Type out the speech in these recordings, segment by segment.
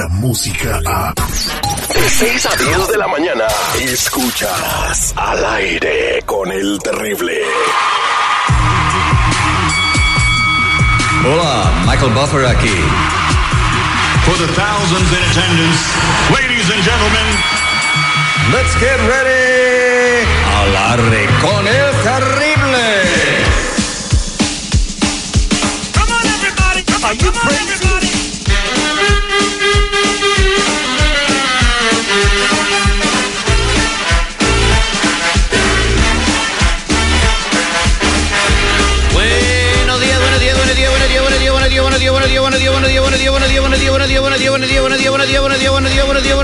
la música a... De 6 a 10 de la mañana, escuchas al aire con el terrible. Hola, Michael Buffer aquí. For the thousands in attendance, ladies and gentlemen, Let's get ready. Al aire con el terrible. Come on, everybody. Come on, come on, everybody.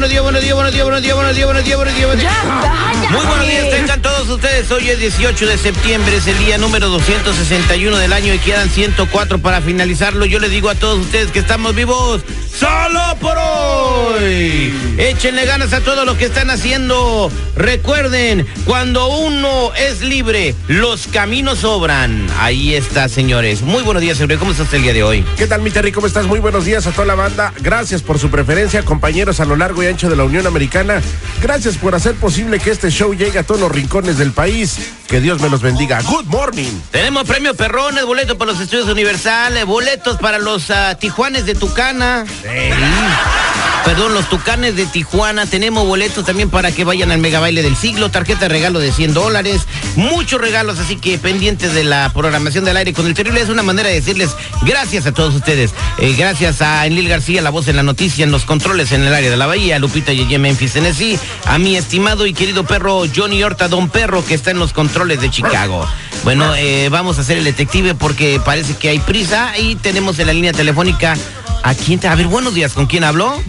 buenos días, buenos días, buenos días, buenos días, buenos días, buenos días, buenos días. Buenos días. Muy buenos días, tengan todos ustedes. Hoy es 18 de septiembre, es el día número 261 del año y quedan 104 para finalizarlo. Yo les digo a todos ustedes que estamos vivos solo por hoy. Échenle ganas a todo lo que están haciendo. Recuerden, cuando uno es libre, los caminos sobran. Ahí está, señores. Muy buenos días, señor. ¿Cómo estás el día de hoy? ¿Qué tal, mi Terry? ¿Cómo estás? Muy buenos días a toda la banda. Gracias por su preferencia, compañeros a lo largo y ancho de la Unión Americana. Gracias por hacer posible que este show llegue a todos los rincones del país. Que Dios me los bendiga. Good morning. Tenemos premio Perrones, boletos para los estudios universales, boletos para los ah, Tijuanes de Tucana. É. Perdón, los Tucanes de Tijuana. Tenemos boletos también para que vayan al mega baile del siglo. Tarjeta de regalo de 100 dólares. Muchos regalos, así que pendientes de la programación del aire con el terrible. Es una manera de decirles gracias a todos ustedes. Eh, gracias a Enlil García, la voz en la noticia, en los controles en el área de la Bahía. Lupita Yeye Memphis, Tennessee. A mi estimado y querido perro Johnny Horta, don perro, que está en los controles de Chicago. Bueno, eh, vamos a hacer el detective porque parece que hay prisa y tenemos en la línea telefónica a quién te... A ver, buenos días, ¿con quién habló?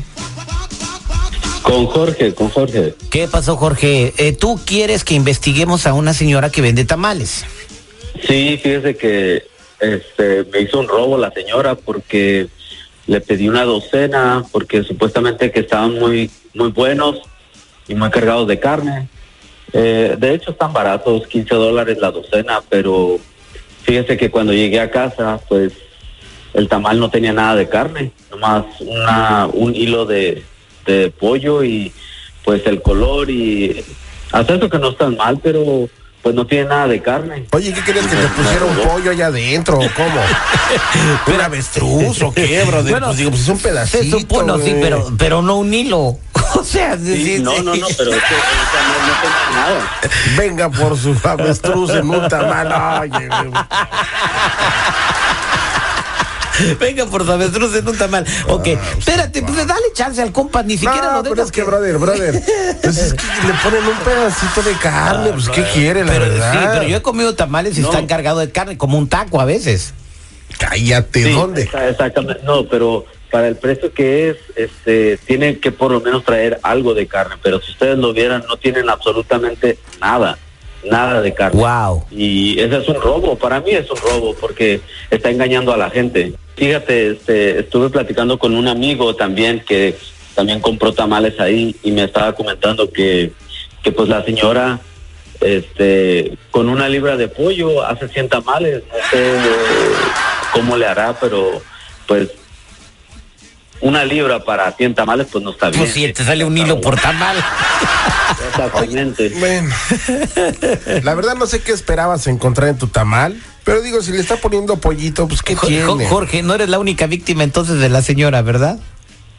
Con Jorge, con Jorge. ¿Qué pasó, Jorge? Eh, Tú quieres que investiguemos a una señora que vende tamales. Sí, fíjese que este me hizo un robo la señora porque le pedí una docena porque supuestamente que estaban muy muy buenos y muy cargados de carne. Eh, de hecho están baratos, 15 dólares la docena, pero fíjese que cuando llegué a casa, pues el tamal no tenía nada de carne, nomás una un hilo de, de pollo y pues el color y hasta eso que no están mal, pero pues no tiene nada de carne. Oye, ¿qué querías que te pusiera un pollo allá adentro o cómo? ¿Un avestruz o qué, brother? Bueno, pues digo, pues es un pedacito. Supone, sí, pero, pero no un hilo. O sea, Sí, sí, no, sí. no, no, pero es que o sea, no, nada. Venga por su avestruz en un tamal. Oye. Venga por su avestruz en un tamal. Ok, espérate, pues dale chance al compa, ni siquiera No, lo pero dejas es que, brother, brother. Pues es que le ponen un pedacito de carne. Pues, ¿qué quiere, la Pero, verdad? sí, pero yo he comido tamales y No. están cargados de carne, como un taco a veces. Cállate, Sí, ¿dónde? exa- Exactamente, no, pero para el precio que es, este, tienen que por lo menos traer algo de carne, pero si ustedes lo vieran, no tienen absolutamente nada, nada de carne. Wow. Y ese es un robo, para mí es un robo, porque está engañando a la gente. Fíjate, este, estuve platicando con un amigo también que también compró tamales ahí y me estaba comentando que, que pues la señora este con una libra de pollo hace 100 tamales, no sé eh, cómo le hará, pero pues una libra para 100 tamales pues no está bien. Pues si te sale un hilo por tamal. Exactamente. Bueno, la verdad no sé qué esperabas encontrar en tu tamal, pero digo, si le está poniendo pollito, pues ¿qué Jo- tiene? Jo- Jorge, no eres la única víctima entonces de la señora, ¿verdad?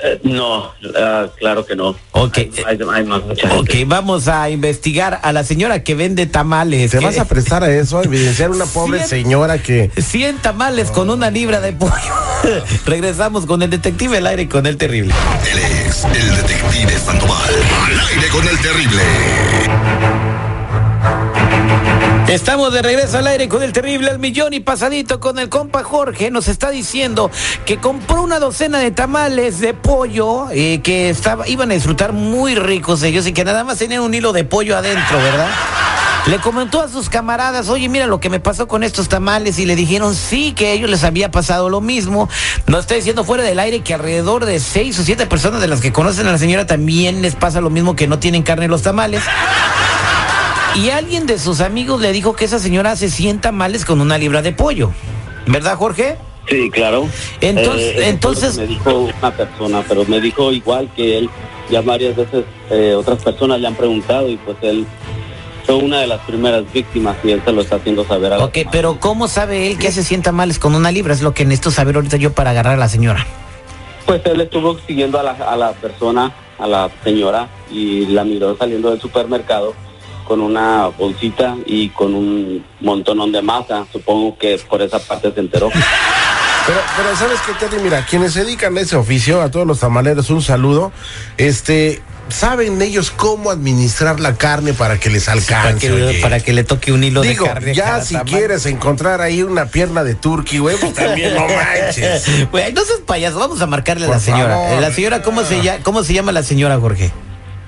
Eh, no, ah, claro que no. Ok. Hay, hay- hay más mucha Ok, gente. vamos a investigar a la señora que vende tamales. ¿Te que- vas a prestar a eso, a evidenciar una pobre señora que... 100 tamales con una libra de pollo. Regresamos con el detective el aire y con el terrible. Él es el detective Sandoval. Al aire con el terrible. Estamos de regreso al aire con el terrible al millón y pasadito con el compa Jorge. Nos está diciendo que compró una docena de tamales de pollo eh, que estaba, iban a disfrutar muy ricos ellos y que nada más tenían un hilo de pollo adentro, ¿verdad? Le comentó a sus camaradas, oye, mira lo que me pasó con estos tamales y le dijeron sí, que a ellos les había pasado lo mismo. Nos está diciendo fuera del aire que alrededor de seis o siete personas de las que conocen a la señora también les pasa lo mismo que no tienen carne los tamales. Y alguien de sus amigos le dijo que esa señora hace 100 tamales con una libra de pollo. ¿Verdad, Jorge? Sí, claro. Entonces- Eh, entonces- que me dijo una persona, pero me dijo igual que él, ya varias veces eh, otras personas le han preguntado y pues él fue una de las primeras víctimas y él se lo está haciendo saber a la Ok, pero ¿cómo sabe él que hace 100 tamales con una libra? Es lo que necesito saber ahorita yo para agarrar a la señora. Pues él estuvo siguiendo a la, a la persona, a la señora, y la miró saliendo del supermercado con una bolsita y con un montonón de masa. Supongo que por esa parte se enteró. Pero, pero ¿sabes qué, Teddy? Mira, quienes se dedican a ese oficio, a todos los tamaleros, un saludo. Este, saben ellos cómo administrar la carne para que les Para alcance. que, para que le toque un hilo Digo, de carne. ya si tamal. quieres encontrar ahí una pierna de turkey, güey, pues también no manches. Güey, no seas payaso, vamos a marcarle a la señora. favor. La señora, ¿cómo se, llama, ¿cómo se llama la señora, Jorge?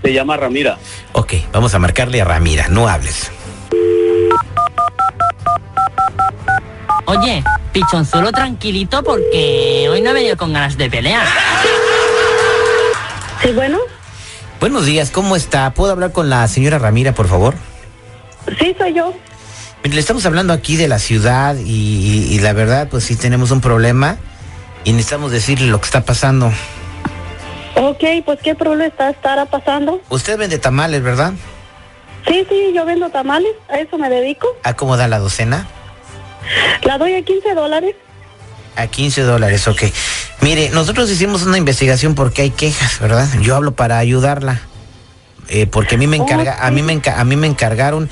Se llama Ramira. Ok, vamos a marcarle a Ramira, no hables. Oye, pichonzuelo tranquilito porque hoy no he venido con ganas de pelear. Sí, bueno. Buenos días, ¿cómo está? ¿Puedo hablar con la señora Ramira, por favor? Sí, soy yo. Mire, le estamos hablando aquí de la ciudad y, y- y la verdad, pues sí tenemos un problema y necesitamos decirle lo que está pasando. Ok, pues ¿qué problema está, estará pasando? Usted vende tamales, ¿verdad? Sí, sí, yo vendo tamales, a eso me dedico. ¿A cómo da la docena? La doy a 15 dólares. A 15 dólares, ok. Mire, nosotros hicimos una investigación porque hay quejas, ¿verdad? Yo hablo para ayudarla. Eh, porque a mí me encarga, a mí me enca- a mí me encargaron,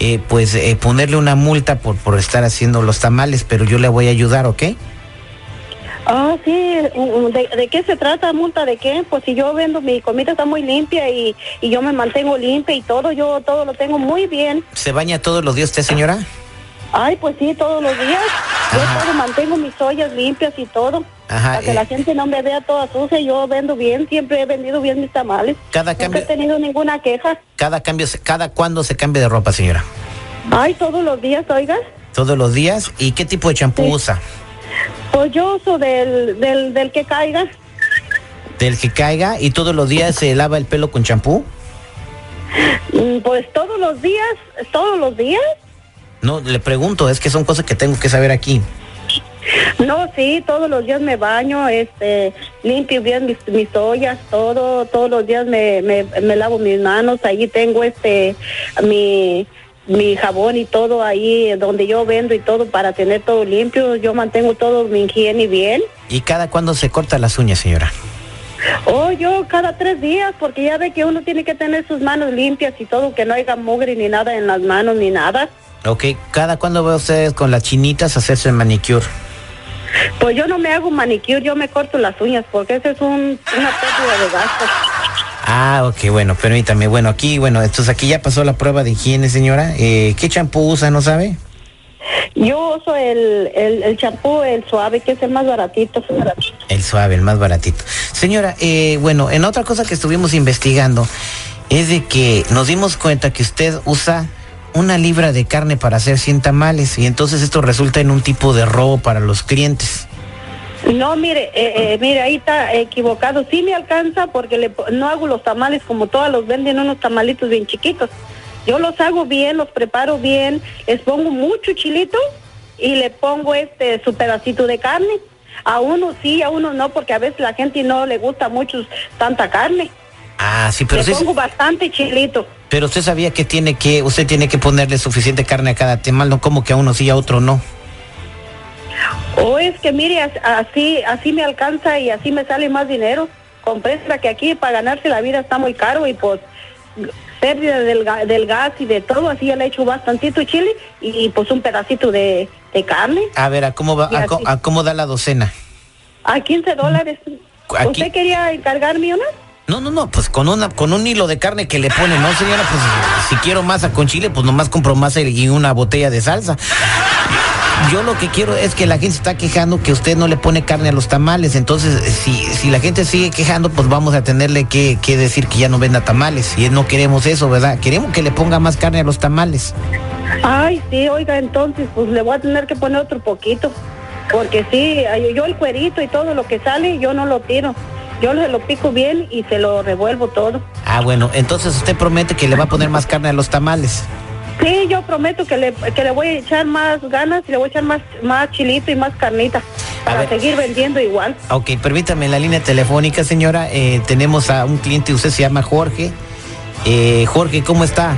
eh, pues eh, ponerle una multa por por estar haciendo los tamales, pero yo le voy a ayudar, ¿ok? Ah, sí, ¿de, de qué se trata? ¿Multa de qué? Pues si yo vendo, mi comida está muy limpia y, y yo me mantengo limpia y todo, yo todo lo tengo muy bien. ¿Se baña todos los días usted, señora? Ay, pues sí, todos los días. Yo todo mantengo mis ollas limpias y todo. Ajá, para que eh. la gente no me vea toda sucia, yo vendo bien, siempre he vendido bien mis tamales. Cada Nunca cambio- he tenido ninguna queja. Cada cambio, se- cada cuándo se cambia de ropa, señora. Ay, todos los días, oiga. Todos los días. ¿Y qué tipo de champú Sí. usa? Del, del, del que caiga. Del que caiga y todos los días se lava el pelo con champú. Mm, Pues todos los días, todos los días. No, le pregunto, es que son cosas que tengo que saber aquí. No, sí, todos los días me baño, este, limpio bien mis, mis ollas, todo, todos los días me, me, me lavo mis manos, allí tengo este, mi, mi jabón y todo ahí donde yo vendo y todo para tener todo limpio, yo mantengo todo mi higiene bien. ¿Y cada cuándo se corta las uñas, señora? Oh, yo cada tres días, porque ya ve que uno tiene que tener sus manos limpias y todo, que no haya mugre ni nada en las manos ni nada. Ok, ¿cada cuándo va ustedes con las chinitas a hacerse el manicure? Pues yo no me hago manicure, yo me corto las uñas, porque eso es un, una pérdida de gastos. Ah, ok, bueno, permítame. Bueno, aquí, bueno, entonces aquí ya pasó la prueba de higiene, señora. Eh, ¿Qué champú usa, no sabe? Yo uso el, el, el champú, el suave, que es el más baratito. El suave, el más baratito. Señora, eh, bueno, en otra cosa que estuvimos investigando es de que nos dimos cuenta que usted usa una libra de carne para hacer 100 tamales y entonces esto resulta en un tipo de robo para los clientes. No, mire, eh, eh, mire, ahí está equivocado. Sí me alcanza porque le, no hago los tamales como todas los venden unos tamalitos bien chiquitos. Yo los hago bien, los preparo bien, les pongo mucho chilito y le pongo este su pedacito de carne. A uno sí, a uno no, porque a veces la gente no le gusta mucho tanta carne. Ah, sí, pero le usted, pongo bastante chilito. pero usted sabía que tiene que, usted tiene que ponerle suficiente carne a cada tamal, no como que a uno sí a otro no. O es que mire, as- así así me alcanza y así me sale más dinero. Comprenda que aquí para ganarse la vida está muy caro y pues pérdida del, ga- del gas y de todo, así ya le echo bastantito chile y, pues un pedacito de, de carne A ver, ¿a cómo va, a, co- a cómo da la docena? a 15 dólares. Aquí- ¿Usted quería encargarme una? No, no, no, pues con una, con un hilo de carne que le pone, ¿no, señora? Pues si quiero masa con chile, pues nomás compro masa y una botella de salsa. Yo lo que quiero es que la gente está quejando que usted no le pone carne a los tamales. Entonces, si, si la gente sigue quejando, pues vamos a tenerle que, que decir que ya no venda tamales. Y no queremos eso, ¿verdad? Queremos que le ponga más carne a los tamales. Ay, sí, oiga, entonces pues le voy a tener que poner otro poquito. Porque sí, yo el cuerito y todo lo que sale, yo no lo tiro. Yo se lo pico bien y se lo revuelvo todo. Ah, bueno, entonces usted promete que le va a poner más carne a los tamales. Sí, yo prometo que le, que le voy a echar más ganas y le voy a echar más, más chilito y más carnita para ver. seguir vendiendo igual. Ok, permítame la línea telefónica, señora. Eh, tenemos a un cliente, usted se llama Jorge. Eh, Jorge, ¿cómo está?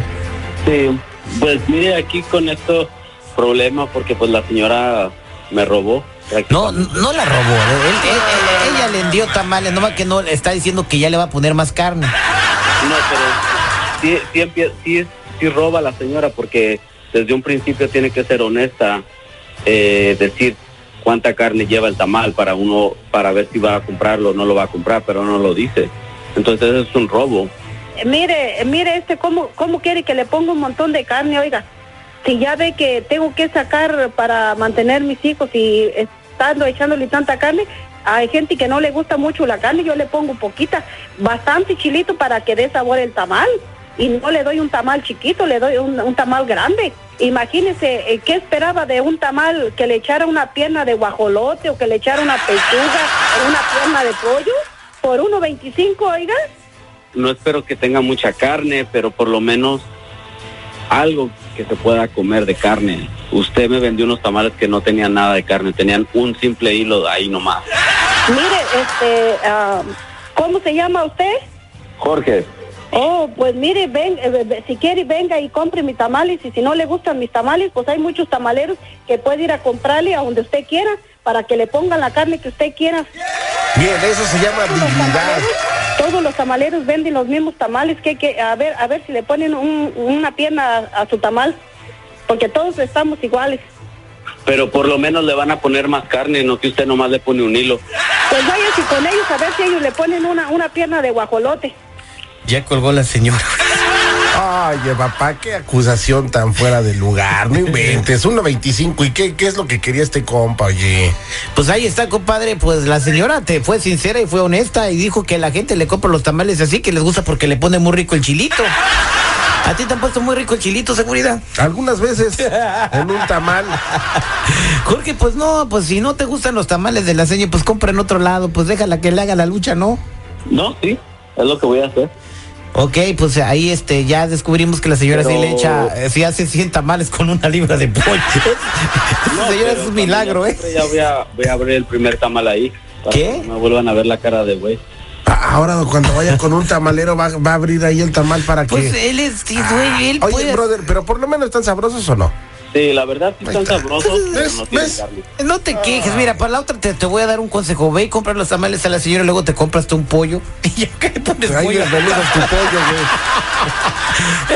Sí, pues mire aquí con esto problema porque pues la señora me robó. No, no la robó. Él- él- él- ella le dio tamales, nomás que no está diciendo que ya le va a poner más carne. No, pero sí, sí, roba la señora porque desde un principio tiene que ser honesta, eh, decir cuánta carne lleva el tamal para uno, para ver si va a comprarlo o no lo va a comprar, pero no lo dice. Entonces es un robo. Eh, Mire, eh, mire este, ¿cómo, ¿cómo quiere que le ponga un montón de carne? Oiga, si ya ve que tengo que sacar para mantener mis hijos y estando echándole tanta carne, hay gente que no le gusta mucho la carne, yo le pongo poquita, bastante chilito para que dé sabor el tamal. Y no le doy un tamal chiquito, le doy un, un tamal grande. Imagínese, eh, ¿qué esperaba de un tamal que le echara una pierna de guajolote o que le echara una pechuga o una pierna de pollo? Por 1.25, oiga. No espero que tenga mucha carne, pero por lo menos algo que se pueda comer de carne. Usted me vendió unos tamales que no tenían nada de carne, tenían un simple hilo ahí nomás. Mire, este, ah, ¿cómo se llama usted? Jorge, Oh, pues mire, ven, eh, si quiere venga y compre mis tamales y si no le gustan mis tamales, pues hay muchos tamaleros que puede ir a comprarle a donde usted quiera para que le pongan la carne que usted quiera. Bien, eso se llama Todos los dignidad. tamaleros, todos los tamaleros venden los mismos tamales que, que a ver, a ver si le ponen un- una pierna a, a su tamal, porque todos estamos iguales. pero por lo menos le van a poner más carne, no que usted nomás le pone un hilo. Pues váyase con ellos a ver si ellos le ponen una, una pierna de guajolote. Ya colgó la señora. Oye, papá, qué acusación tan fuera de lugar. No inventes, 1.25. ¿Y qué, qué es lo que quería este compa, oye? Pues ahí está, compadre. Pues la señora te fue sincera y fue honesta y dijo que la gente le compra los tamales así, que les gusta porque le pone muy rico el chilito. ¿A ti te han puesto muy rico el chilito, seguridad? Algunas veces en un tamal. Jorge, pues no, pues si no te gustan los tamales de la señora, pues compra en otro lado, pues déjala que le haga la lucha, ¿no? No, sí, es lo que voy a hacer. Ok, pues ahí este, ya descubrimos que la señora sí Pero- le echa, eh, sí hace 100 tamales con una libra de pollo. Esa señora es un milagro, ¿eh? Ya voy a, voy a abrir el primer tamal ahí. para ¿Qué? que No me vuelvan a ver la cara de güey. A- Ahora cuando vaya con un tamalero va, va a abrir ahí el tamal para que... Pues él es, sí, güey, él Oye, puede- brother, pero por lo menos están sabrosos o no? Sí, la verdad sí están sabrosos, pero ¿Ves? no carne. No te quejes, mira, para la otra te, te voy a dar un consejo. Ve y compra los tamales a la señora y luego te compras tú un pollo. Y ya que le pones Ahí pollo. tu pollo, güey.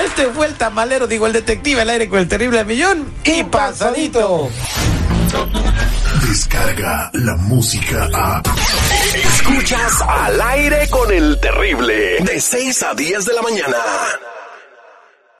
Este fue el tamalero, digo, el detective al aire con el terrible millón. Y pasadito. Descarga la música a. Escuchas al aire con el terrible. De 6 a 10 de la mañana.